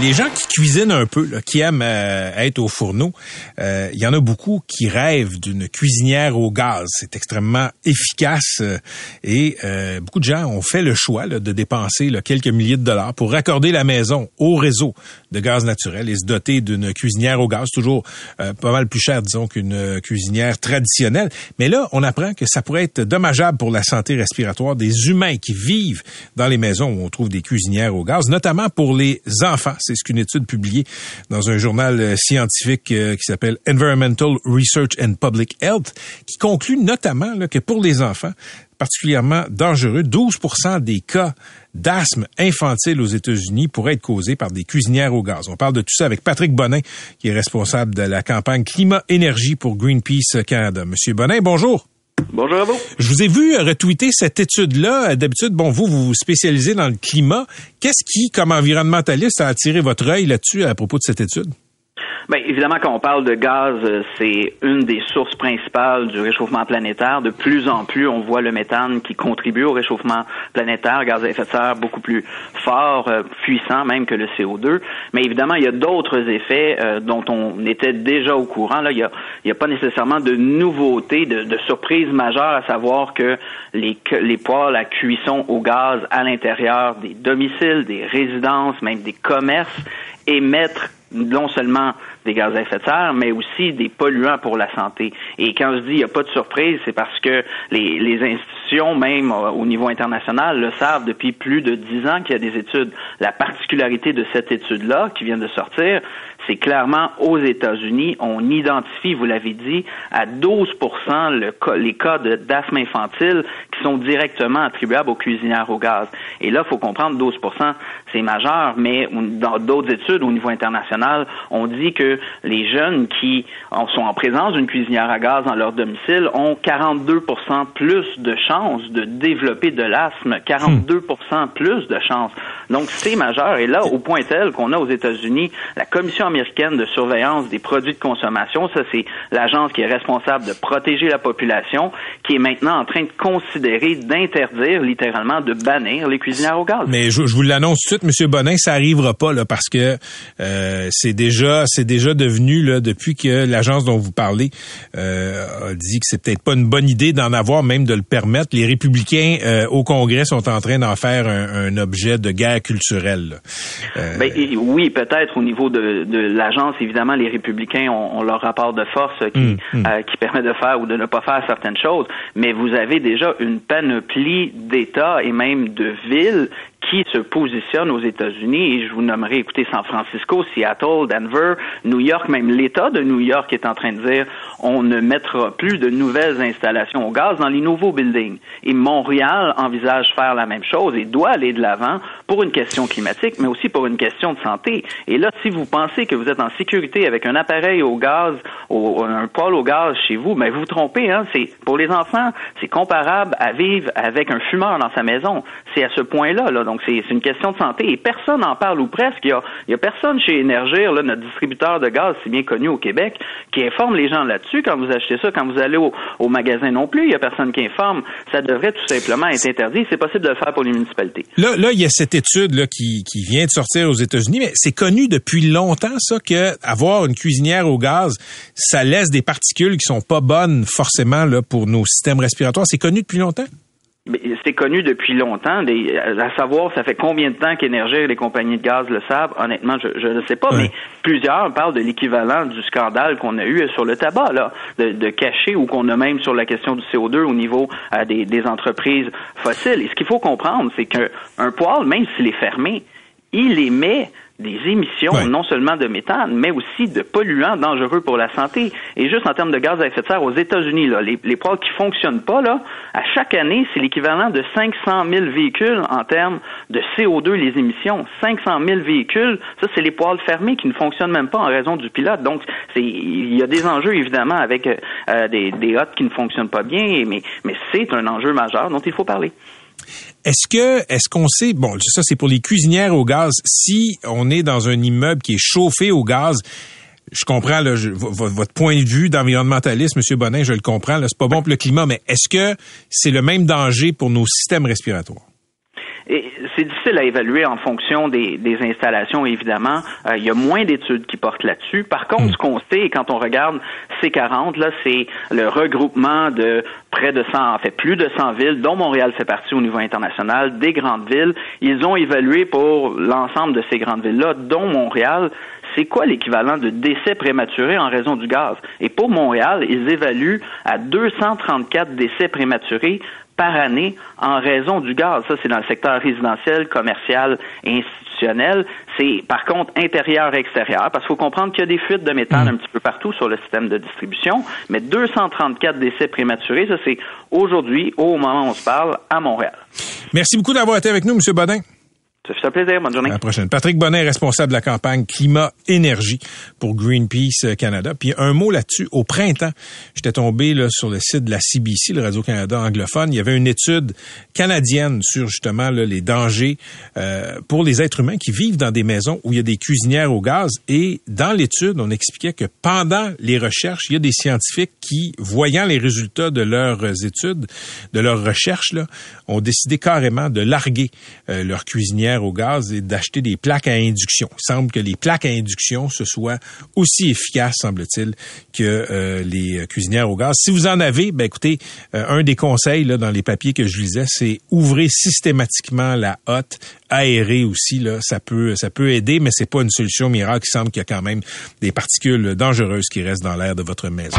Les gens qui cuisinent un peu, là, qui aiment euh, être au fourneau, euh, il y en a beaucoup qui rêvent d'une cuisinière au gaz. C'est extrêmement efficace euh, et beaucoup de gens ont fait le choix de dépenser quelques milliers de dollars pour raccorder la maison au réseau de gaz naturel et se doter d'une cuisinière au gaz, toujours pas mal plus cher, disons, qu'une cuisinière traditionnelle. Mais là, on apprend que ça pourrait être dommageable pour la santé respiratoire des humains qui vivent dans les maisons où on trouve des cuisinières au gaz, notamment pour les enfants. C'est ce qu'une étude publiée dans un journal euh, scientifique euh, qui s'appelle Environmental Research and Public Health, qui conclut notamment que pour les enfants, particulièrement dangereux, 12 des cas d'asthme infantile aux États-Unis pourraient être causés par des cuisinières au gaz. On parle de tout ça avec Patrick Bonin, qui est responsable de la campagne Climat-Énergie pour Greenpeace Canada. Monsieur Bonin, bonjour. Bonjour à vous. Je vous ai vu retweeter cette étude-là. D'habitude, bon, vous, vous vous spécialisez dans le climat. Qu'est-ce qui, comme environnementaliste, a attiré votre œil là-dessus à propos de cette étude? Bien, évidemment, quand on parle de gaz, euh, c'est une des sources principales du réchauffement planétaire. De plus en plus, on voit le méthane qui contribue au réchauffement planétaire, gaz à effet de serre beaucoup plus fort, euh, puissant même que le CO2. Mais évidemment, il y a d'autres effets euh, dont on était déjà au courant. Là, il n'y a, a pas nécessairement de nouveautés, de, de surprises majeures, à savoir que les, les poêles à cuisson au gaz à l'intérieur des domiciles, des résidences, même des commerces émettre non seulement des gaz à effet de serre, mais aussi des polluants pour la santé. Et quand je dis il n'y a pas de surprise, c'est parce que les, les institutions, même euh, au niveau international, le savent depuis plus de dix ans qu'il y a des études. La particularité de cette étude-là, qui vient de sortir, c'est clairement aux États-Unis, on identifie, vous l'avez dit, à 12 le, les cas d'asthme infantile qui sont directement attribuables aux cuisinières au gaz. Et là, il faut comprendre, 12% c'est majeur, mais dans d'autres études au niveau international, on dit que les jeunes qui sont en présence d'une cuisinière à gaz dans leur domicile ont 42 plus de chances de développer de l'asthme, 42 plus de chances. Donc, c'est majeur. Et là, au point tel qu'on a aux États-Unis la Commission américaine de surveillance des produits de consommation, ça, c'est l'agence qui est responsable de protéger la population, qui est maintenant en train de considérer d'interdire, littéralement, de bannir les cuisinières au gaz. Mais je, vous l'annonce tout de suite, Monsieur Bonin, ça arrivera pas, là, parce que euh, c'est déjà, c'est déjà devenu, là, depuis que l'agence dont vous parlez euh, a dit que c'est peut-être pas une bonne idée d'en avoir, même de le permettre. Les républicains euh, au Congrès sont en train d'en faire un, un objet de guerre culturelle. Euh, ben, oui, peut-être au niveau de, de l'agence, évidemment, les républicains ont, leur rapport de force qui, hum, hum. Qui permet de faire ou de ne pas faire certaines choses, mais vous avez déjà une panoplie d'États et même de villes qui se positionnent aux États-Unis, et je vous nommerai, écoutez, San Francisco, Seattle, Denver, New York, même l'État de New York est en train de dire on ne mettra plus de nouvelles installations au gaz dans les nouveaux buildings. Et Montréal envisage faire la même chose et doit aller de l'avant pour une question climatique, mais aussi pour une question de santé. Et là, si vous pensez que vous êtes en sécurité avec un appareil au gaz, un poêle au gaz chez vous, mais ben, vous vous trompez. Hein? C'est pour les enfants, c'est comparable à vivre avec un fumeur dans sa maison. C'est à ce point-là. Là. Donc c'est une question de santé et personne n'en parle ou presque. Il y a, personne chez Énergir, là, notre distributeur de gaz, si bien connu au Québec, qui informe les gens là-dessus quand vous achetez ça, quand vous allez au, magasin non plus, il n'y a personne qui informe. Ça devrait tout simplement être interdit. C'est possible de le faire pour les municipalités. Là, là, il y a cette étude qui, vient de sortir aux États-Unis, mais c'est connu depuis longtemps, ça, que avoir une cuisinière au gaz, ça laisse des particules qui sont pas bonnes forcément pour nos systèmes respiratoires. C'est connu depuis longtemps? C'est connu depuis longtemps. à savoir, ça fait combien de temps qu'Énergie et les compagnies de gaz le savent? Honnêtement, je ne sais pas, mais plusieurs parlent de l'équivalent du scandale qu'on a eu sur le tabac, là, de, de cacher ou qu'on a même sur la question du CO2 au niveau euh, des, des, entreprises fossiles. Et ce qu'il faut comprendre, c'est qu'un poêle, même s'il est fermé, il émet des émissions, non seulement de méthane, mais aussi de polluants dangereux pour la santé. Et juste en termes de gaz à effet de serre, aux États-Unis, là, les, les poils qui fonctionnent pas, là, à chaque année, c'est l'équivalent de 500 000 véhicules en termes de CO2, les émissions. 500 000 véhicules, ça, c'est les poils fermés qui ne fonctionnent même pas en raison du pilote. Donc, c'est, il y a des enjeux, évidemment, avec euh, des, des hottes qui ne fonctionnent pas bien, mais, mais c'est un enjeu majeur dont il faut parler. Est-ce que, est-ce qu'on sait, bon, ça c'est pour les cuisinières au gaz, si on est dans un immeuble qui est chauffé au gaz, je comprends là, votre point de vue d'environnementaliste, Monsieur Bonin, je le comprends. Là, c'est pas bon pour le climat, mais est-ce que c'est le même danger pour nos systèmes respiratoires? C'est difficile à évaluer en fonction des, installations, évidemment. Euh, il y a moins d'études qui portent là-dessus. Par contre, hmm. ce qu'on sait, quand on regarde C40, là, c'est le regroupement de près de 100, en fait, plus de 100 villes, dont Montréal fait partie au niveau international, des grandes villes. Ils ont évalué pour l'ensemble de ces grandes villes-là, dont Montréal, c'est quoi l'équivalent de décès prématurés en raison du gaz? Et pour Montréal, ils évaluent à 234 décès prématurés par année en raison du gaz. Ça, c'est dans le secteur résidentiel, commercial et institutionnel. C'est par contre intérieur-extérieur, parce qu'il faut comprendre qu'il y a des fuites de méthane mm. un petit peu partout sur le système de distribution, mais 234 décès prématurés, ça c'est aujourd'hui, au moment où on se parle, à Montréal. Merci beaucoup d'avoir été avec nous, M. Bodin. Ça fait un plaisir. Bonne journée. À la prochaine. Patrick Bonnet, responsable de la campagne Climat-Énergie pour Greenpeace euh, Canada. Puis un mot là-dessus. Au printemps, j'étais tombé là, sur le site de la CBC, le Radio-Canada anglophone. Il y avait une étude canadienne sur justement là, les dangers euh, pour les êtres humains qui vivent dans des maisons où il y a des cuisinières au gaz. Et dans l'étude, on expliquait que pendant les recherches, il y a des scientifiques qui, voyant les résultats de leurs études, de leurs recherches, là, ont décidé carrément de larguer euh, leurs cuisinières au gaz et d'acheter des plaques à induction. Il semble que les plaques à induction, ce soit aussi efficace, semble-t-il, que euh, les cuisinières au gaz. Si vous en avez, ben écoutez, euh, un des conseils là, dans les papiers que je lisais, c'est ouvrir systématiquement la hotte, aérer aussi. Là, ça peut, ça peut aider, mais c'est pas une solution miracle. Il semble qu'il y a quand même des particules dangereuses qui restent dans l'air de votre maison.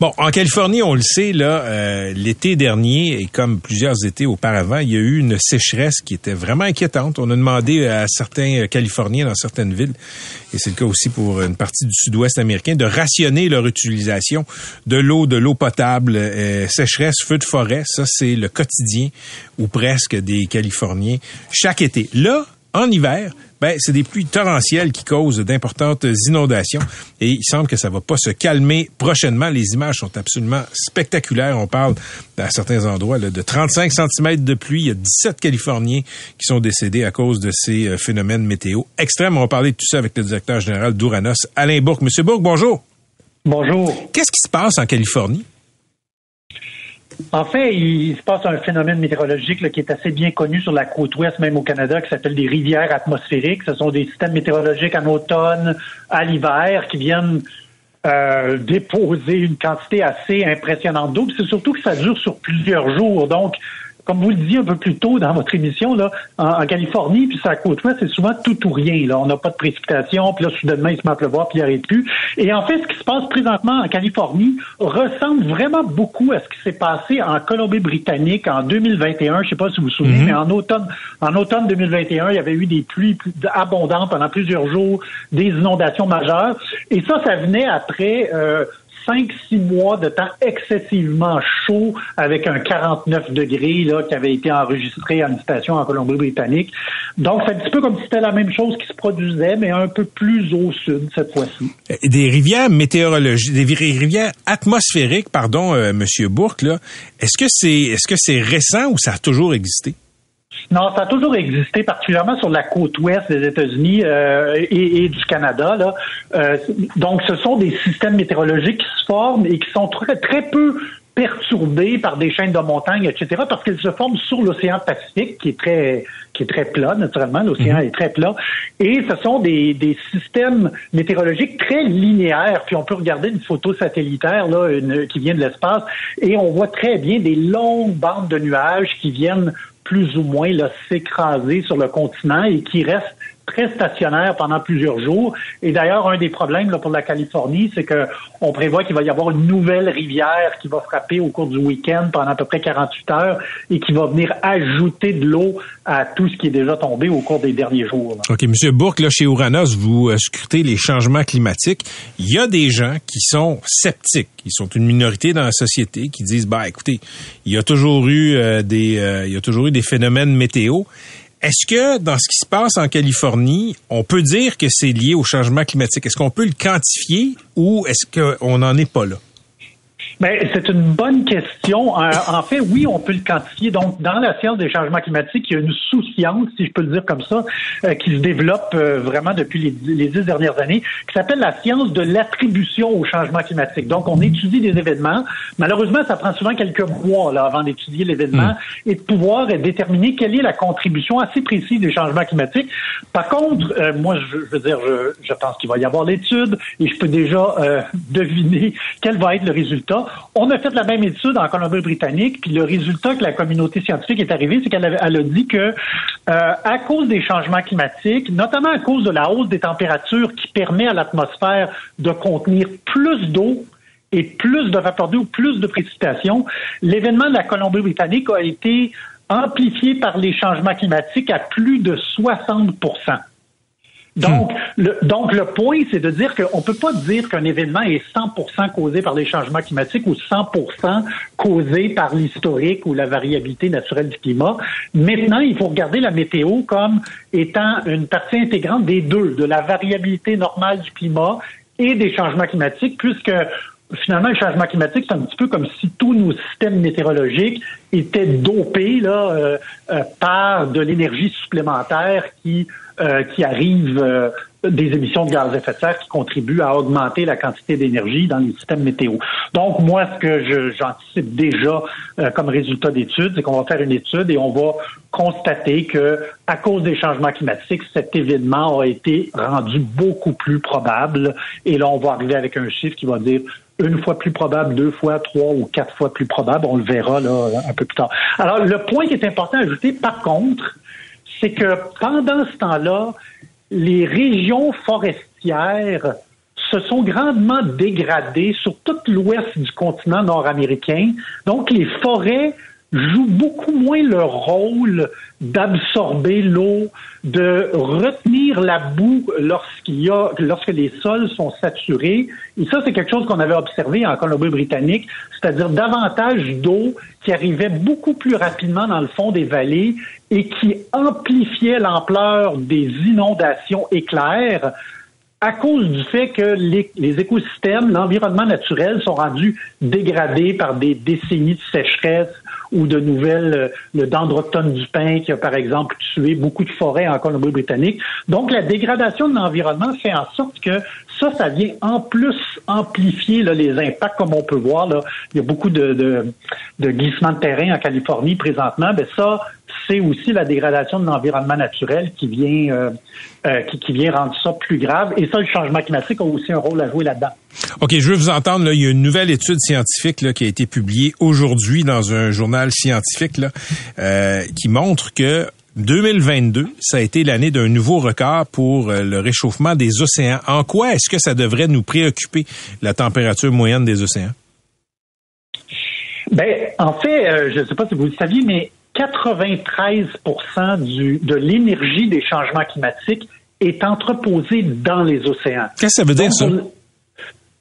Bon, en Californie, on le sait, là, euh, l'été dernier, et comme plusieurs étés auparavant, il y a eu une sécheresse qui était vraiment inquiétante. On a demandé à certains Californiens dans certaines villes, et c'est le cas aussi pour une partie du sud-ouest américain, de rationner leur utilisation de l'eau, de l'eau potable. Euh, sécheresse, feu de forêt, ça c'est le quotidien ou presque des Californiens chaque été. Là, en hiver, ben, c'est des pluies torrentielles qui causent d'importantes inondations et il semble que ça va pas se calmer prochainement. Les images sont absolument spectaculaires. On parle à certains endroits de 35 cm de pluie. Il y a 17 Californiens qui sont décédés à cause de ces euh, phénomènes météo extrêmes. On va parler de tout ça avec le directeur général d'Ouranos, Alain Bourque. Monsieur Bourque, bonjour. Bonjour. Qu'est-ce qui se passe en Californie? En fait, il se passe un phénomène météorologique qui est assez bien connu sur la côte ouest, même au Canada, qui s'appelle des rivières atmosphériques. Ce sont des systèmes météorologiques en automne, à l'hiver, qui viennent euh, déposer une quantité assez impressionnante d'eau. C'est surtout que ça dure sur plusieurs jours. Donc, comme vous le disiez un peu plus tôt dans votre émission, là, en, Californie, puis sa côte ouest, c'est souvent tout ou rien. Là. On n'a pas de précipitation, puis là, soudainement, il se met à pleuvoir, puis il n'arrête plus. Et en fait, ce qui se passe présentement en Californie ressemble vraiment beaucoup à ce qui s'est passé en Colombie-Britannique en 2021. Je ne sais pas si vous vous souvenez, mm-hmm. mais en automne, en automne 2021, il y avait eu des pluies abondantes pendant plusieurs jours, des inondations majeures. Et ça, ça venait après euh, cinq, six mois de temps excessivement chaud avec un 49 degrés là, qui avait été enregistré à une station en Colombie-Britannique. Donc, c'est un petit peu comme si c'était la même chose qui se produisait, mais un peu plus au sud cette fois-ci. Des rivières météorologiques, des rivières atmosphériques, pardon, euh, Monsieur Bourque, est-ce que c'est est-ce que c'est récent ou ça a toujours existé? Non, ça a toujours existé, particulièrement sur la côte ouest des États-Unis euh, et, du Canada. Là. Euh, donc, ce sont des systèmes météorologiques qui se forment et qui sont très, très peu perturbées par des chaînes de montagnes, etc., parce qu'elles se forment sur l'océan Pacifique, qui est très qui est très plat, naturellement. L'océan mhm. est très plat. Et ce sont des, des systèmes météorologiques très linéaires. Puis on peut regarder une photo satellitaire là, une, qui vient de l'espace, et on voit très bien des longues bandes de nuages qui viennent plus ou moins s'écraser sur le continent et qui restent très stationnaire pendant plusieurs jours. Et d'ailleurs, un des problèmes là, pour la Californie, c'est que on prévoit qu'il va y avoir une nouvelle rivière qui va frapper au cours du week-end pendant à peu près 48 heures et qui va venir ajouter de l'eau à tout ce qui est déjà tombé au cours des derniers jours. OK. Monsieur Bourque, là, chez Ouranos, vous euh, scrutez les changements climatiques. Il y a des gens qui sont sceptiques. Ils sont une minorité dans la société qui disent, bah, écoutez, il y a toujours eu euh, des, euh, il y a toujours eu des phénomènes météo. Est-ce que dans ce qui se passe en Californie, on peut dire que c'est lié au changement climatique? Est-ce qu'on peut le quantifier ou est-ce qu'on n'en est pas là? Ben, c'est une bonne question. Euh, en fait, oui, on peut le quantifier. Donc, dans la science des changements climatiques, il y a une sous-science, si je peux le dire comme ça, euh, qui se développe euh, vraiment depuis les, dix dernières années, qui s'appelle la science de l'attribution au changement climatique. Donc, on étudie des événements. Malheureusement, ça prend souvent quelques mois là, avant d'étudier l'événement hmm. et de pouvoir déterminer quelle est la contribution assez précise des changements climatiques. Par contre, moi, je, je, veux dire, je, je pense qu'il va y avoir l'étude et je peux déjà deviner quel va être le résultat. On a fait la même étude en Colombie-Britannique, puis le résultat que la communauté scientifique est arrivée, c'est qu'elle a dit que euh, à cause des changements climatiques, notamment à cause de la hausse des températures qui permet à l'atmosphère de contenir plus d'eau et plus de vapeur d'eau, plus de précipitations, l'événement de la Colombie-Britannique a été amplifié par les changements climatiques à plus de 60 donc, le, donc le point, c'est de dire qu'on ne peut pas dire qu'un événement est 100% causé par les changements climatiques ou 100% causé par l'historique ou la variabilité naturelle du climat. Maintenant, il faut regarder la météo comme étant une partie intégrante des deux, de la variabilité normale du climat et des changements climatiques, puisque finalement, le changement climatique, c'est un petit peu comme si tous nos systèmes météorologiques étaient dopés là, euh, euh, par de l'énergie supplémentaire qui euh, qui arrive euh, des émissions de gaz à effet de serre qui contribuent à augmenter la quantité d'énergie dans les systèmes météo. Donc, moi, ce que j'anticipe déjà euh, comme résultat d'études, c'est qu'on va faire une étude et on va constater que, à cause des changements climatiques, cet événement a été rendu beaucoup plus probable. Et là, on va arriver avec un chiffre qui va dire une fois plus probable, deux fois, trois ou quatre fois plus probable. On le verra là un peu plus tard. Alors, le point qui est important à ajouter, par contre, c'est que pendant ce temps-là, les régions forestières se sont grandement dégradées sur tout l'ouest du continent nord-américain. Donc, les forêts jouent beaucoup moins le rôle d'absorber l'eau, de retenir la boue lorsqu'il y a, lorsque les sols sont saturés. Et ça, c'est quelque chose qu'on avait observé en Colombie-Britannique, c'est-à-dire davantage d'eau qui arrivait beaucoup plus rapidement dans le fond des vallées et qui amplifiait l'ampleur des inondations éclairs à cause du fait que les écosystèmes, l'environnement naturel sont rendus dégradés par des décennies de sécheresse, ou de nouvelles, euh, le dendroctone du pin qui a par exemple tué beaucoup de forêts en Colombie-Britannique. Donc la dégradation de l'environnement fait en sorte que ça, ça vient en plus amplifier là, les impacts, comme on peut voir. Là. Il y a beaucoup de, de, de glissements de terrain en Californie présentement. Ben ça, c'est aussi la dégradation de l'environnement naturel qui vient euh, euh, qui, qui, vient rendre ça plus grave. Et ça, le changement climatique a aussi un rôle à jouer là-dedans. OK, je veux vous entendre. Là, il y a une nouvelle étude scientifique là, qui a été publiée aujourd'hui dans un journal scientifique là, euh, qui montre que 2022, ça a été l'année d'un nouveau record pour le réchauffement des océans. En quoi est-ce que ça devrait nous préoccuper, la température moyenne des océans? Ben, en fait, euh, je ne sais pas si vous le saviez, mais 93 du, de l'énergie des changements climatiques est entreposée dans les océans. Qu'est-ce que ça veut dire, ça?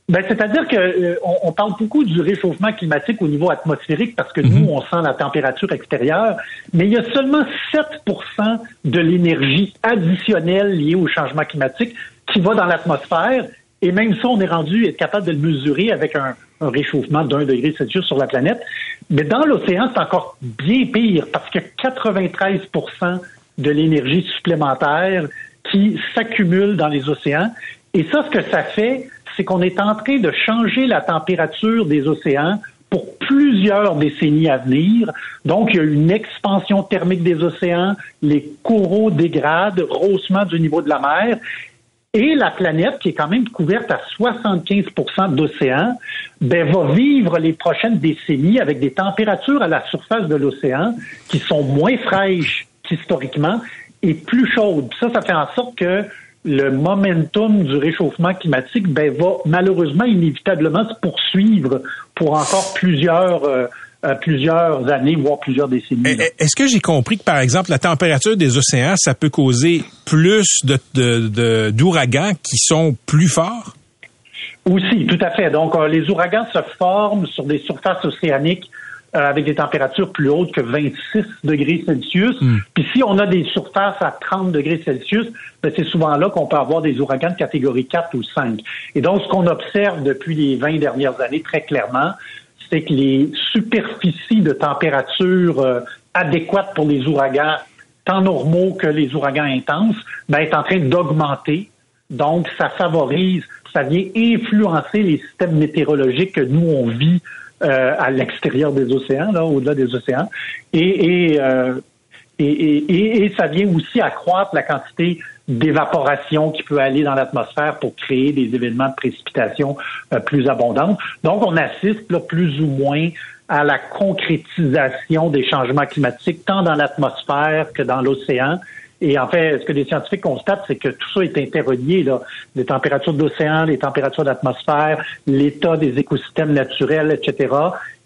Ben, c'est-à-dire que euh, on, parle beaucoup du réchauffement climatique au niveau atmosphérique parce que nous, mhm. on sent la température extérieure, mais il y a seulement 7% de l'énergie additionnelle liée au changement climatique qui va dans l'atmosphère. Et même ça, on est rendu être capable de le mesurer avec un, réchauffement d'un degré Celsius sur la planète. Mais dans l'océan, c'est encore bien pire parce que 93% de l'énergie supplémentaire qui s'accumule dans les océans. Et ça, ce que ça fait, c'est qu'on est en train de changer la température des océans pour plusieurs décennies à venir. Donc, il y a une expansion thermique des océans, les coraux dégradent, rehaussement du niveau de la mer, et la planète, qui est quand même couverte à 75% d'océan, ben, va vivre les prochaines décennies avec des températures à la surface de l'océan qui sont moins fraîches qu'historiquement et plus chaudes. Ça, ça fait en sorte que le momentum du réchauffement climatique ben, va malheureusement inévitablement se poursuivre pour encore plusieurs euh, euh, plusieurs années, voire plusieurs décennies. Eh, eh, est-ce que j'ai compris que, par exemple, la température des océans, ça peut causer plus de, d'ouragans qui sont plus forts? Aussi, tout à fait. Donc, euh, les ouragans se forment sur des surfaces océaniques euh, avec des températures plus hautes que 26 degrés Celsius. Hmm. Puis si on a des surfaces à 30 degrés Celsius, ben c'est souvent là qu'on peut avoir des ouragans de catégorie 4 ou 5. Et donc, ce qu'on observe depuis les 20 dernières années très clairement, c'est que les superficies de température euh, adéquates pour les ouragans, tant normaux que les ouragans intenses, ben, est en train d'augmenter. Donc, ça favorise, ça vient influencer les systèmes météorologiques que nous, on vit euh, à l'extérieur des océans, là, au-delà des océans. Et, et, euh, et, et, et, ça vient aussi accroître la quantité d'évaporation qui peut aller dans l'atmosphère pour créer des événements de précipitation euh, plus abondants. Donc, on assiste là, plus ou moins à la concrétisation des changements climatiques, tant dans l'atmosphère que dans l'océan. Et en fait, ce que les scientifiques constatent, c'est que tout ça est interrelié. Là. Les températures de l'océan, les températures d'atmosphère, l'état des écosystèmes naturels, etc.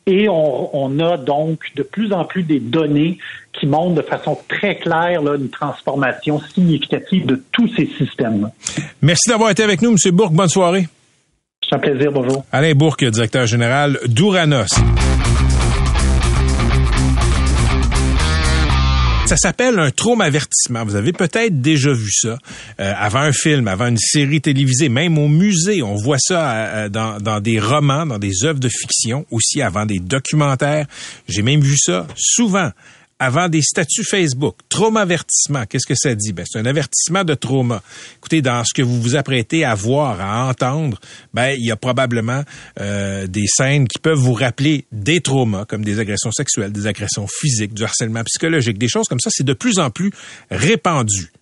Et on, a donc de plus en plus des données qui montrent de façon très claire une transformation significative de tous ces systèmes. Merci d'avoir été avec nous, M. Bourque. Bonne soirée. C'est un plaisir. Bonjour. Alain Bourque, directeur général d'Ouranos. Ça s'appelle un traumavertissement. Vous avez peut-être déjà vu ça euh, avant un film, avant une série télévisée, même au musée. On voit ça euh, dans, dans des romans, dans des œuvres de fiction, aussi avant des documentaires. J'ai même vu ça souvent avant des statuts Facebook. Trauma-avertissement, qu'est-ce que ça dit? Ben, c'est un avertissement de trauma. Écoutez, dans ce que vous vous apprêtez à voir, à entendre, ben, il y a probablement euh, des scènes qui peuvent vous rappeler des traumas, comme des agressions sexuelles, des agressions physiques, du harcèlement psychologique, des choses comme ça. C'est de plus en plus répandu.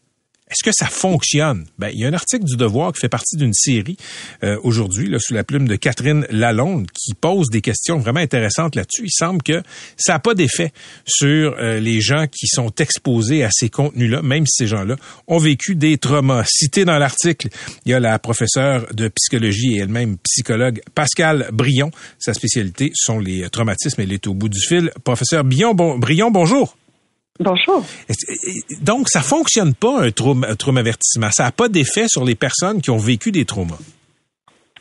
Est-ce que ça fonctionne? Ben, il y a un article du Devoir qui fait partie d'une série euh, aujourd'hui, sous la plume de Catherine Lalonde, qui pose des questions vraiment intéressantes là-dessus. Il semble que ça n'a pas d'effet sur euh, les gens qui sont exposés à ces contenus-là, même si ces gens-là ont vécu des traumas. Cité dans l'article, il y a la professeure de psychologie et elle-même psychologue Pascal Brion. Sa spécialité sont les traumatismes. Elle est au bout du fil. Professeur Brion, Brion bonjour. Bonjour. Donc, ça fonctionne pas un trauma, avertissement. Ça n'a pas d'effet sur les personnes qui ont vécu des traumas.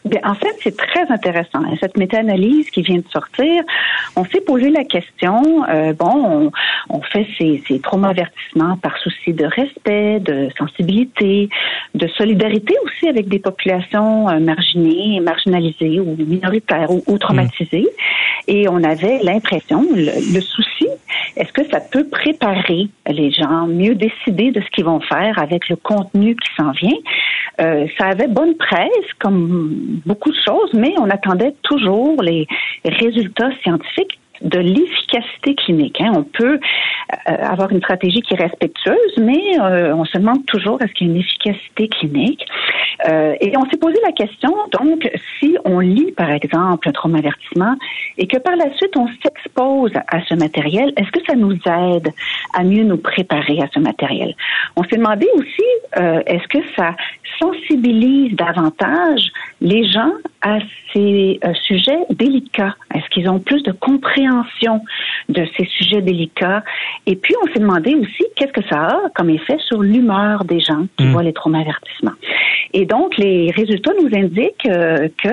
Bien, en fait, c'est très intéressant. Cette méta-analyse qui vient de sortir, on s'est posé la question, euh, bon, on, fait ces, ces trauma-avertissements par souci de respect, de sensibilité, de solidarité aussi avec des populations euh, marginées, marginalisées ou minoritaires ou, traumatisées. Mmh. Et on avait l'impression, le souci est-ce que ça peut préparer les gens, mieux décider de ce qu'ils vont faire avec le contenu qui s'en vient? Euh, ça avait bonne presse, comme beaucoup de choses, mais on attendait toujours les résultats scientifiques de l'efficacité clinique. Hein. On peut euh, avoir une stratégie qui est respectueuse, mais euh, on se demande toujours est-ce qu'il y a une efficacité clinique? Euh, et on s'est posé la question, donc, si on lit, par exemple, un traumavertissement et que par la suite on s'expose à ce matériel, est-ce que ça nous aide à mieux nous préparer à ce matériel? On s'est demandé aussi, est-ce que ça sensibilise davantage les gens à ces sujets délicats? Est-ce qu'ils ont plus de compréhension de ces sujets délicats? Et puis, on s'est demandé aussi qu'est-ce que ça a comme effet sur l'humeur des gens qui mmh. voient les traumavertissements. Et donc, les résultats nous indiquent euh, que,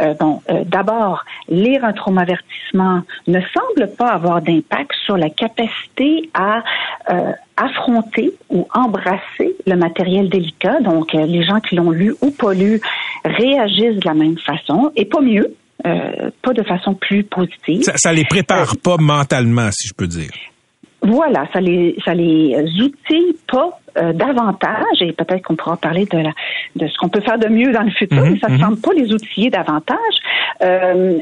euh, bon, euh, d'abord, lire un traumavertissement ne semble pas avoir d'impact sur la capacité à affronter ou embrasser le matériel délicat. Donc, les gens qui l'ont lu ou pas lu réagissent de la même façon et pas mieux. Pas de façon plus positive. Ça, ça les prépare pas mentalement, si je peux dire. Voilà, ça les, ça les outille pas euh, davantage, et peut-être qu'on pourra parler de, la, de ce qu'on peut faire de mieux dans le futur, mhm, mais ça ne mhm. semble pas les outiller davantage. Euh,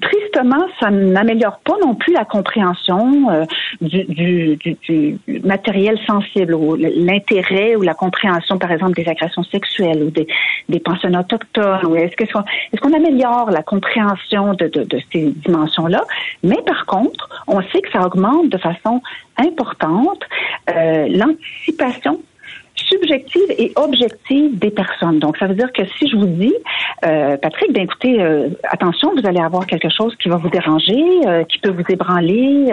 tristement, ça n'améliore pas non plus la compréhension euh, du, du, du, matériel sensible, ou l'intérêt ou la compréhension, par exemple, des agressions sexuelles ou des, des pensionnats autochtones. Ou est-ce qu'on est qu'on améliore la compréhension de, de, de ces dimensions-là? Mais par contre, on sait que ça augmente de façon importante euh, l'anticipation subjective et objective des personnes. Donc, ça veut dire que si je vous dis, euh, Patrick, ben écoutez, euh, attention, vous allez avoir quelque chose qui va vous déranger, euh, qui peut vous ébranler,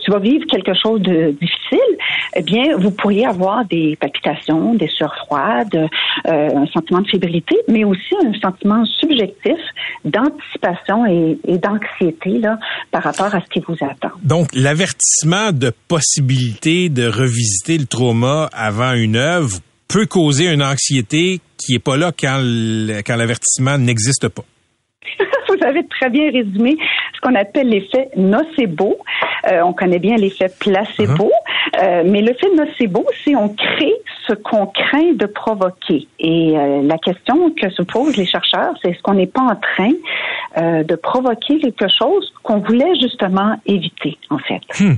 tu vas vivre quelque chose de difficile, eh bien, vous pourriez avoir des palpitations, des sueurs froides, un sentiment de fébrilité, mais aussi un sentiment subjectif d'anticipation et, et d'anxiété là par rapport à ce qui vous attend. Donc, l'avertissement de possibilité de revisiter le trauma avant une œuvre peut causer une anxiété qui est pas là quand l'avertissement n'existe pas. Vous avez très bien résumé ce qu'on appelle l'effet nocebo. Euh, on connaît bien l'effet placebo, uh-huh. euh, mais l'effet nocebo, c'est on crée ce qu'on craint de provoquer. Et euh, la question que se posent les chercheurs, c'est est-ce qu'on n'est pas en train de provoquer quelque chose qu'on voulait justement éviter, en fait? Hmm.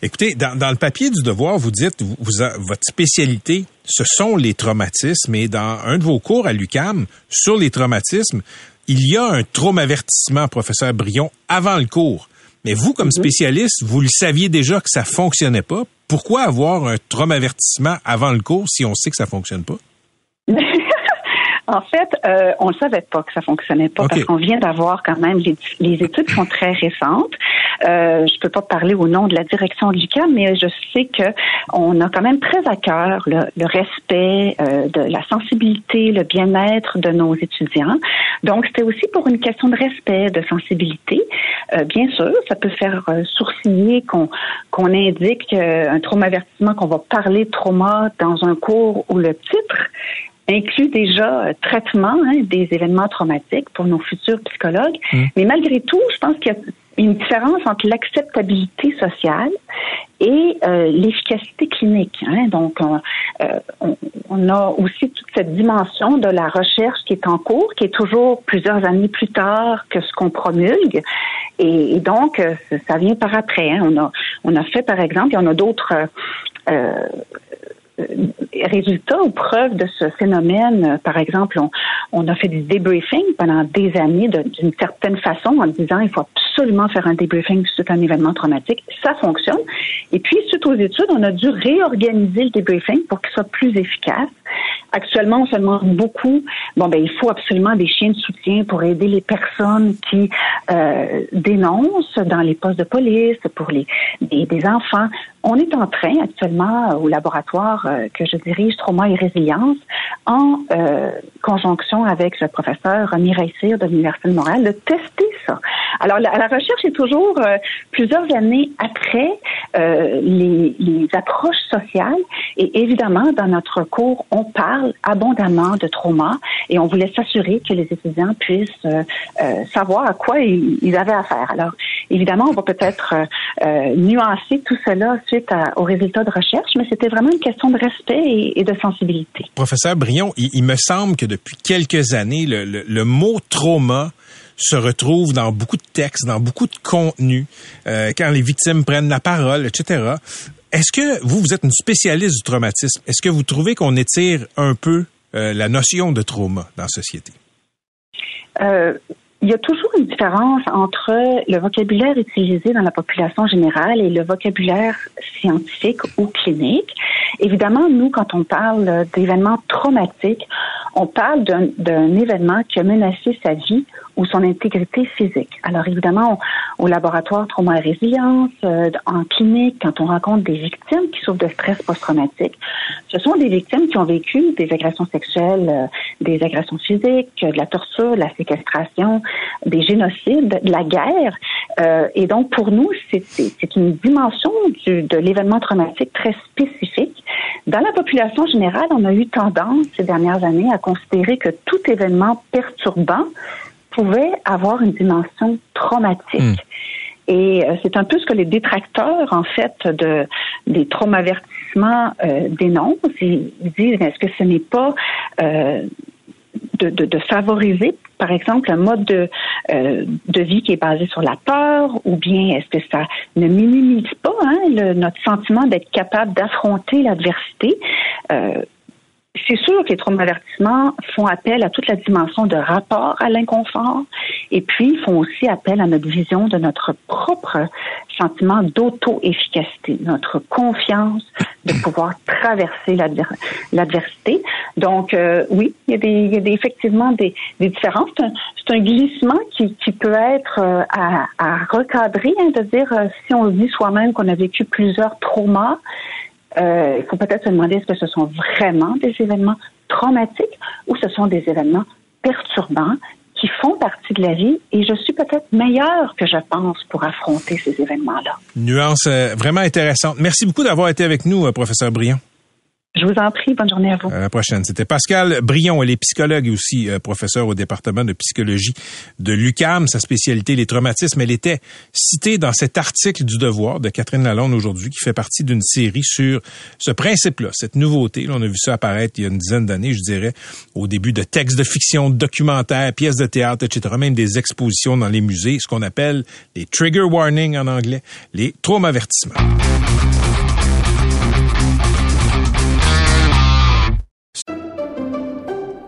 Écoutez, dans, le papier du devoir, vous dites, vous, votre spécialité, ce sont les traumatismes. Et dans un de vos cours à l'UCAM sur les traumatismes, il y a un traumavertissement, professeur Brion, avant le cours. Mais vous, comme mhm. spécialiste, vous le saviez déjà que ça fonctionnait pas. Pourquoi avoir un traumavertissement avant le cours si on sait que ça fonctionne pas? En fait, euh, on ne savait pas que ça fonctionnait pas parce qu'on vient d'avoir quand même les, les, études sont très récentes. Euh, je peux pas parler au nom de la direction de l'UQAM, mais je sais que on a quand même très à cœur le, le respect euh, de la sensibilité, le bien-être de nos étudiants. Donc, c'était aussi pour une question de respect, de sensibilité. Euh, bien sûr, ça peut faire euh, sourciller qu'on qu'on indique un trauma-avertissement, qu'on va parler de trauma dans un cours où le titre inclut déjà euh, traitement hein, des événements traumatiques pour nos futurs psychologues. Mmh. Mais malgré tout, je pense qu'il y a une différence entre l'acceptabilité sociale et euh, l'efficacité clinique. Hein. Donc, euh, on, on, a aussi toute cette dimension de la recherche qui est en cours, qui est toujours plusieurs années plus tard que ce qu'on promulgue. Et, et donc, ça vient par après. Hein. On, a, on a fait, par exemple, y en a d'autres euh, euh, résultats ou preuves de ce phénomène. Euh, par exemple, on, on a fait du débriefing pendant des années d'une certaine façon en disant il faut absolument faire un débriefing suite à un événement traumatique. Ça fonctionne. Et puis, suite aux études, on a dû réorganiser le débriefing pour qu'il soit plus efficace. Actuellement, on se demande beaucoup, bon, ben, il faut absolument des chiens de soutien pour aider les personnes qui euh, dénoncent dans les postes de police, pour les des, des enfants. On est en train actuellement au laboratoire euh, que je dirige, Trauma et Résilience, en euh, conjonction avec le professeur Mireille Cyr de l'Université de Montréal, de tester ça. Alors, la, la recherche est toujours euh, plusieurs années après les, les approches sociales et évidemment, dans notre cours, on parle abondamment de trauma et on voulait s'assurer que les étudiants puissent savoir à quoi ils, avaient affaire. Alors, évidemment, on va peut-être nuancer tout cela suite aux résultats de recherche, mais c'était vraiment une question de respect et, de sensibilité. Professeur Brion, il, me semble que depuis quelques années, le, mot trauma se retrouve dans beaucoup de textes, dans beaucoup de contenus, euh, quand les victimes prennent la parole, etc. Est-ce que vous, vous êtes une spécialiste du traumatisme? Est-ce que vous trouvez qu'on étire un peu euh, la notion de trauma dans la société? Euh, il y a toujours une différence entre le vocabulaire utilisé dans la population générale et le vocabulaire scientifique ou clinique. Évidemment, nous, quand on parle d'événements traumatiques, on parle d'un événement qui a menacé sa vie ou son intégrité physique. Alors évidemment, au laboratoire trauma et résilience, euh, en clinique, quand on rencontre des victimes qui souffrent de stress post-traumatique, ce sont des victimes qui ont vécu des agressions sexuelles, euh, des agressions physiques, de la torture, de la séquestration, des génocides, de la guerre. Euh, et donc pour nous, c'est une dimension du, de l'événement traumatique très spécifique. Dans la population générale, on a eu tendance ces dernières années à considérer que tout événement perturbant pouvait avoir une dimension traumatique. Hmm. Et euh, c'est un peu ce que les détracteurs, en fait, de, des traumavertissements euh, dénoncent. Ils disent, est-ce que ce n'est pas euh, de, de, de, favoriser, par exemple, un mode de, euh, de vie qui est basé sur la peur, ou bien est-ce que ça ne minimise pas hein, le, notre sentiment d'être capable d'affronter l'adversité? Euh, c'est sûr que les traumavertissements font appel à toute la dimension de rapport à l'inconfort et puis font aussi appel à notre vision de notre propre sentiment d'auto-efficacité, notre confiance de pouvoir traverser l'adversité. Donc, euh, oui, il y a, des, effectivement des, différences. C'est un, glissement qui, peut être euh, à, recadrer, hein, de dire euh, si on dit soi-même qu'on a vécu plusieurs traumas, il faut peut-être se demander est-ce que ce sont vraiment des événements traumatiques ou ce sont des événements perturbants qui font partie de la vie et je suis peut-être meilleure que je pense pour affronter ces événements-là. Nuance euh, vraiment intéressante. Merci beaucoup d'avoir été avec nous, euh, professeur Briand. Je vous en prie. Bonne journée à vous. À la prochaine. C'était Pascal Brion. Elle est psychologue et aussi euh, professeur au département de psychologie de l'UCAM. Sa spécialité, les traumatismes. Elle était citée dans cet article du Devoir de Catherine Lalonde aujourd'hui, qui fait partie d'une série sur ce principe-là, cette nouveauté. on a vu ça apparaître il y a une dizaine d'années, je dirais, au début de textes de fiction, documentaires, pièces de théâtre, etc., même des expositions dans les musées, ce qu'on appelle les trigger warnings en anglais, les traumavertissements.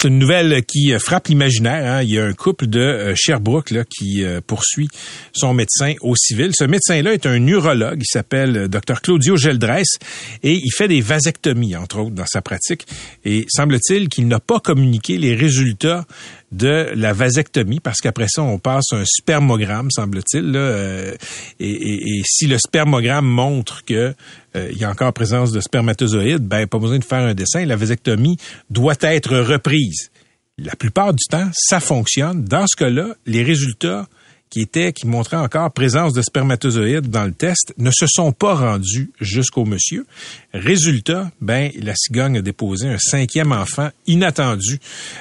C'est une nouvelle qui frappe l'imaginaire. Hein. Il y a un couple de euh, Sherbrooke qui euh, poursuit son médecin au civil. Ce médecin-là est un neurologue. Il s'appelle euh, Dr Claudio Geldresse et il fait des vasectomies, entre autres, dans sa pratique. Et semble-t-il qu'il n'a pas communiqué les résultats de la vasectomie, parce qu'après ça, on passe un spermogramme, semble-t-il. Euh, et, si le spermogramme montre que euh, y a encore présence de spermatozoïdes, ben pas besoin de faire un dessin. La vasectomie doit être reprise. La plupart du temps, ça fonctionne. Dans ce cas-là, les résultats qui était, qui montrait encore présence de spermatozoïdes dans le test, ne se sont pas rendus jusqu'au monsieur. Résultat, ben, la cigogne a déposé un cinquième enfant inattendu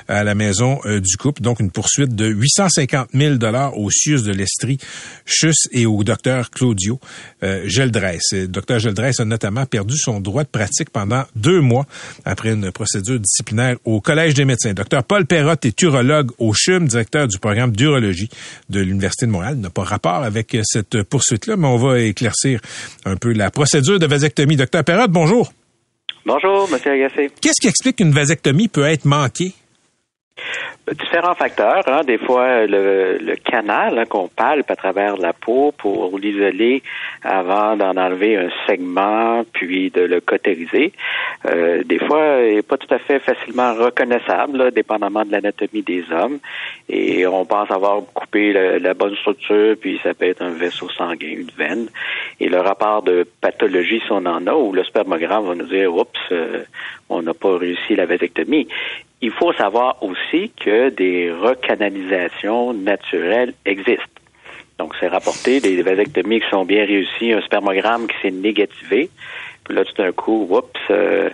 à la maison euh, du couple. Donc, une poursuite de 850 000 dollars au CIUS de l'Estrie, Chus et au docteur Claudio euh, Geldresse. Le docteur Geldresse a notamment perdu son droit de pratique pendant deux mois après une procédure disciplinaire au Collège des médecins. Docteur Paul Perrotte est urologue au CHUM, directeur du programme d'urologie de l'Université de Montréal n'a pas rapport avec euh, cette poursuite-là, mais on va éclaircir un peu la procédure de vasectomie. Docteur Perrotte, bonjour. Bonjour, Monsieur Agassé. Qu'est-ce qui explique qu'une vasectomie peut être manquée? Différents facteurs. Hein. Des fois, le, canal hein, qu'on palpe à travers la peau pour l'isoler avant d'en enlever un segment, puis de le cautériser. Euh, des fois, il n'est pas tout à fait facilement reconnaissable, dépendamment de l'anatomie des hommes. Et on pense avoir coupé la, bonne structure, puis ça peut être un vaisseau sanguin, une veine. Et le rapport de pathologie, si on en a, ou le spermogramme va nous dire, oups, euh, on n'a pas réussi la vasectomie. Il faut savoir aussi que des recanalisations naturelles existent. Donc, c'est rapporté des vasectomies qui sont bien réussies, un spermogramme qui s'est négativé. Puis là, tout d'un coup, oups, euh,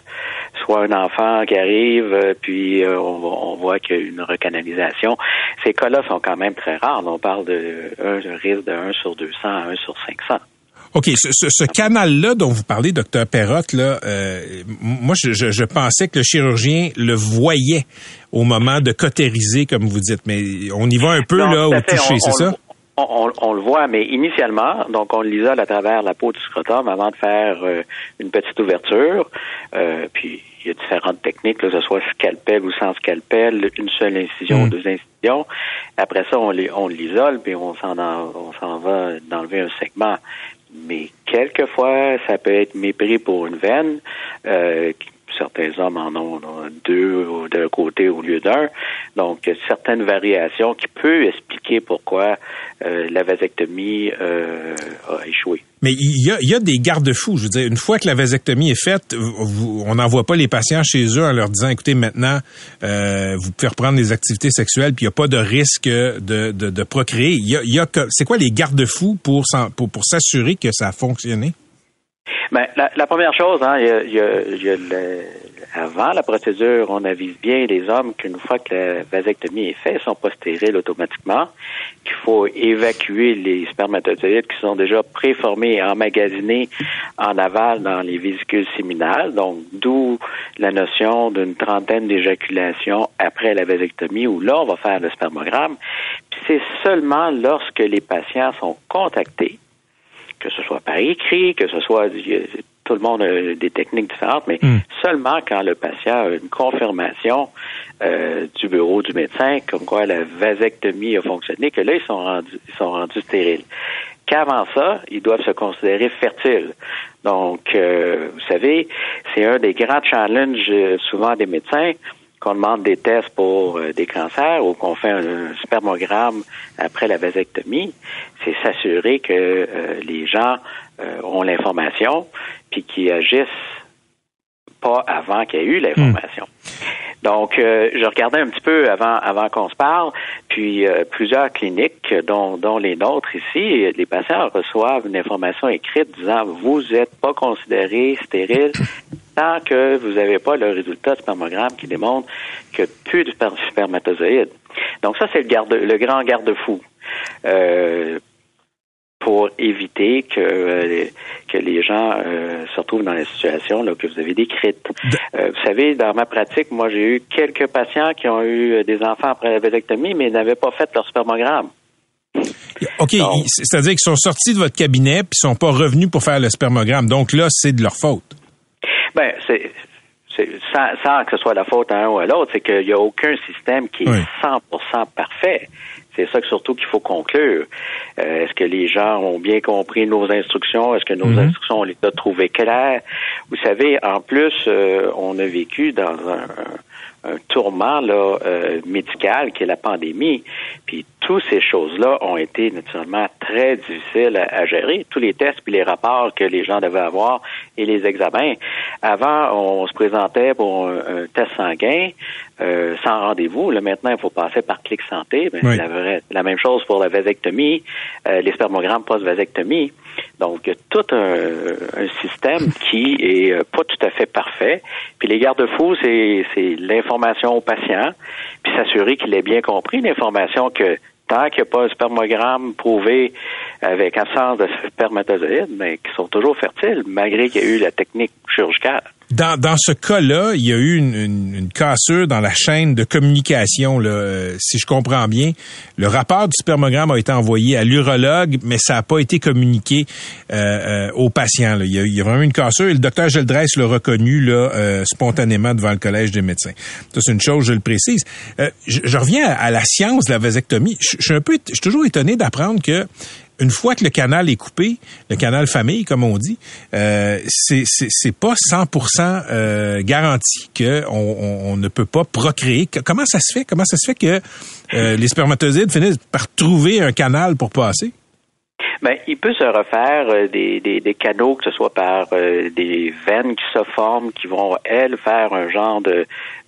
soit un enfant qui arrive, euh, puis euh, on, voit qu'il y a une recanalisation. Ces cas-là sont quand même très rares. On parle de un, risque de 1 sur 200 à 1 sur 500. OK, ce, canal-là dont vous parlez, docteur Perrotte, là, euh, moi, je, pensais que le chirurgien le voyait au moment de cautériser, comme vous dites, mais on y va un peu là au toucher, c'est ça? On, le voit, mais initialement, donc on l'isole à travers la peau du scrotum avant de faire euh, une petite ouverture. Euh, puis il y a différentes techniques, que ce soit scalpel ou sans scalpel, une seule incision ou hmm. deux incisions. Après ça, on l'isole, puis on s'en on s'en va d'enlever un segment mais quelquefois, ça peut être mépris pour une veine. Euh, certains hommes en ont, deux d'un côté au lieu d'un. Donc, certaines variations qui peuvent expliquer pourquoi euh, la vasectomie euh, a échoué. Mais il y a, des garde-fous. Je veux dire, une fois que la vasectomie est faite, on n'envoie pas les patients chez eux en leur disant, écoutez, maintenant, euh, vous pouvez reprendre les activités sexuelles, puis il n'y a pas de risque de, procréer. C'est quoi les garde-fous pour s'assurer que ça a fonctionné? Ben, la, la, première chose, hein, y a, y a le, avant la procédure, on avise bien les hommes qu'une fois que la vasectomie est faite, ils sont pas stériles automatiquement, qu'il faut évacuer les spermatozoïdes qui sont déjà préformés et emmagasinés en aval dans les vésicules séminales. Donc, d'où la notion d'une trentaine d'éjaculations après la vasectomie, où là, on va faire le spermogramme. Puis c'est seulement lorsque les patients sont contactés que ce soit par écrit, que ce soit tout le monde a des techniques différentes, mais hmm. seulement quand le patient a une confirmation euh, du bureau du médecin, comme quoi la vasectomie a fonctionné, que là, ils sont rendus, ils sont rendus stériles. Qu'avant ça, ils doivent se considérer fertiles. Donc, euh, vous savez, c'est un des grands challenges euh, souvent des médecins qu'on demande des tests pour euh, des cancers ou qu'on fait un, spermogramme après la vasectomie, c'est s'assurer que euh, les gens euh, ont l'information puis qu'ils agissent pas avant qu'il y ait eu l'information. Donc, je regardais un petit peu avant avant qu'on se parle, puis plusieurs cliniques, dont, dont les nôtres ici, les patients reçoivent une information écrite disant vous n'êtes pas considéré stérile tant que vous n'avez pas le résultat de spermogramme qui démontre que plus de spermatozoïdes. Donc ça, c'est le, garde, le grand garde-fou. Euh, pour éviter que, euh, que les gens euh, se retrouvent dans la situation là, que vous avez décrite. Euh, vous savez, dans ma pratique, moi, j'ai eu quelques patients qui ont eu des enfants après la vasectomie, mais n'avaient pas fait leur spermogramme. OK, c'est-à-dire qu'ils sont sortis de votre cabinet puis sont pas revenus pour faire le spermogramme. Donc là, c'est de leur faute. Ben, c'est sans, que ce soit la faute à un ou à l'autre, c'est qu'il n'y a aucun système qui est 100% parfait. C'est ça que surtout qu'il faut conclure. Euh, est-ce que les gens ont bien compris nos instructions? Est-ce que nos mm-hmm. instructions, on les a trouvées claires? Vous savez, en plus, euh, on a vécu dans un, un tourment là, euh, médical qui est la pandémie. Puis toutes ces choses-là ont été naturellement très difficiles à, gérer. Tous les tests puis les rapports que les gens devaient avoir et les examens. Avant, on se présentait pour un, test sanguin euh, sans rendez-vous. Là, maintenant, il faut passer par Clic Santé. Ben, la, la, même chose pour la vasectomie, euh, les spermogrammes post-vasectomie. Donc, tout un, un, système qui est euh, pas tout à fait parfait. Puis les garde-fous, c'est, c'est l'information au patient, puis s'assurer qu'il ait bien compris l'information que tant qu'il n'y a pas un spermogramme prouvé avec absence de spermatozoïdes, mais qui sont toujours fertiles, malgré qu'il y a eu la technique chirurgicale. Dans, dans ce cas-là, il y a eu une, une, cassure dans la chaîne de communication. Là. Euh, si je comprends bien, le rapport du spermogramme a été envoyé à l'urologue, mais ça n'a pas été communiqué euh, euh, au patient. Là. Il, y a, il, y a, vraiment une cassure et le docteur Geldres l'a reconnu là, euh, spontanément devant le collège des médecins. Ça, c'est une chose, je le précise. Euh, je, je, reviens à, la science de la vasectomie. Je, je suis un peu, je suis toujours étonné d'apprendre que une fois que le canal est coupé, le canal famille, comme on dit, euh, c'est pas 100% euh, garanti qu'on on, ne peut pas procréer. Comment ça se fait? Comment ça se fait que euh, les spermatozoïdes finissent par trouver un canal pour passer? Ben, il peut se refaire euh, des, des, canaux, que ce soit par des veines qui se forment, qui vont, elles, faire un genre de,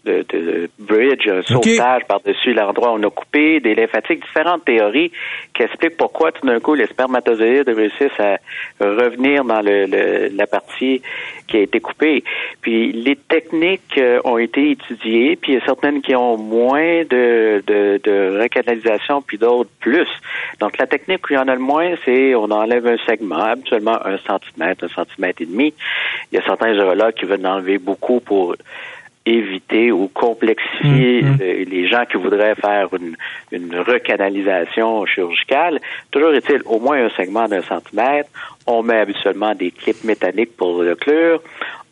de, de bridge, un sauvetage par-dessus l'endroit où on a coupé, des lymphatiques, différentes théories qui expliquent pourquoi tout d'un coup les spermatozoïdes réussissent à revenir dans le, la partie qui a été coupée. Puis les techniques euh, ont été étudiées, puis il y a certaines qui ont moins de, de, de recanalisation, puis d'autres plus. Donc la technique où il y en a le moins, c'est on enlève un segment, habituellement un centimètre, un centimètre et demi. Il y a certains urologues qui veulent enlever beaucoup pour éviter ou complexifier mm, mm. les gens qui voudraient faire une, une recanalisation chirurgicale. Toujours est-il au moins un segment d'un centimètre. On met habituellement des clips métalliques pour le clure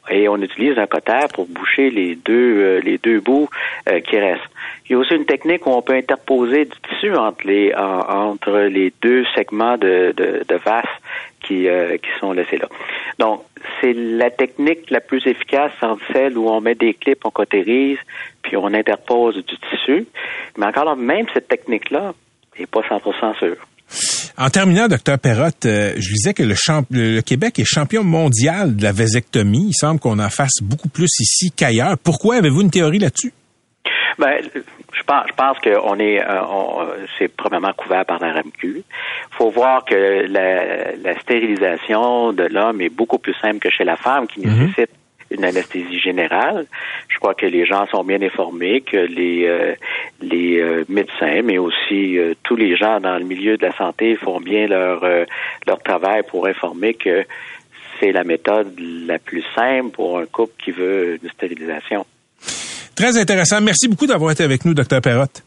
et on utilise un cotère pour boucher les deux euh, les deux bouts euh, qui restent. Il y a aussi une technique où on peut interposer du tissu entre les entre les deux segments de, de, de qui, euh, qui sont laissés là. Donc, c'est la technique la plus efficace celle où on met des clips, on cautérise, puis on interpose du tissu. Mais encore même cette technique-là n'est pas 100% sûre. En terminant, docteur Perrotte, euh, je disais que le, le, Québec est champion mondial de la vasectomie. Il semble qu'on en fasse beaucoup plus ici qu'ailleurs. Pourquoi avez-vous une théorie là-dessus? Ben, je pense, je pense qu'on est, euh, c'est probablement couvert par la RMQ. Il faut voir que la, stérilisation de l'homme est beaucoup plus simple que chez la femme, qui mhm. nécessite une anesthésie générale. Je crois que les gens sont bien informés, que les euh, les euh, médecins, mais aussi tous les gens dans le milieu de la santé font bien leur leur travail pour informer que c'est la méthode la plus simple pour un couple qui veut une stérilisation. Très intéressant. Merci beaucoup d'avoir été avec nous, docteur Perrotte.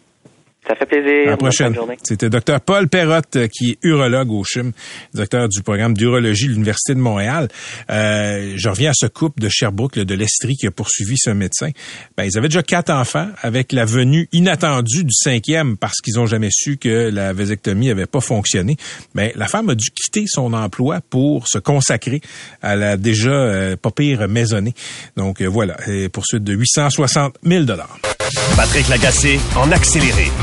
Ça fait plaisir. À la prochaine. C'était Dr Paul Perrotte, euh, qui est urologue au CHUM, docteur du programme d'urologie de l'Université de Montréal. Euh, je reviens à ce couple de Sherbrooke, de l'Estrie, qui a poursuivi ce médecin. Ben, ils avaient déjà quatre enfants avec la venue inattendue du cinquième parce qu'ils ont jamais su que la vasectomie avait pas fonctionné. Mais ben, la femme a dû quitter son emploi pour se consacrer à la déjà euh, pas pire maisonnée. Donc euh, voilà, poursuite de 860 000 dollars. Patrick Lagacé en accéléré.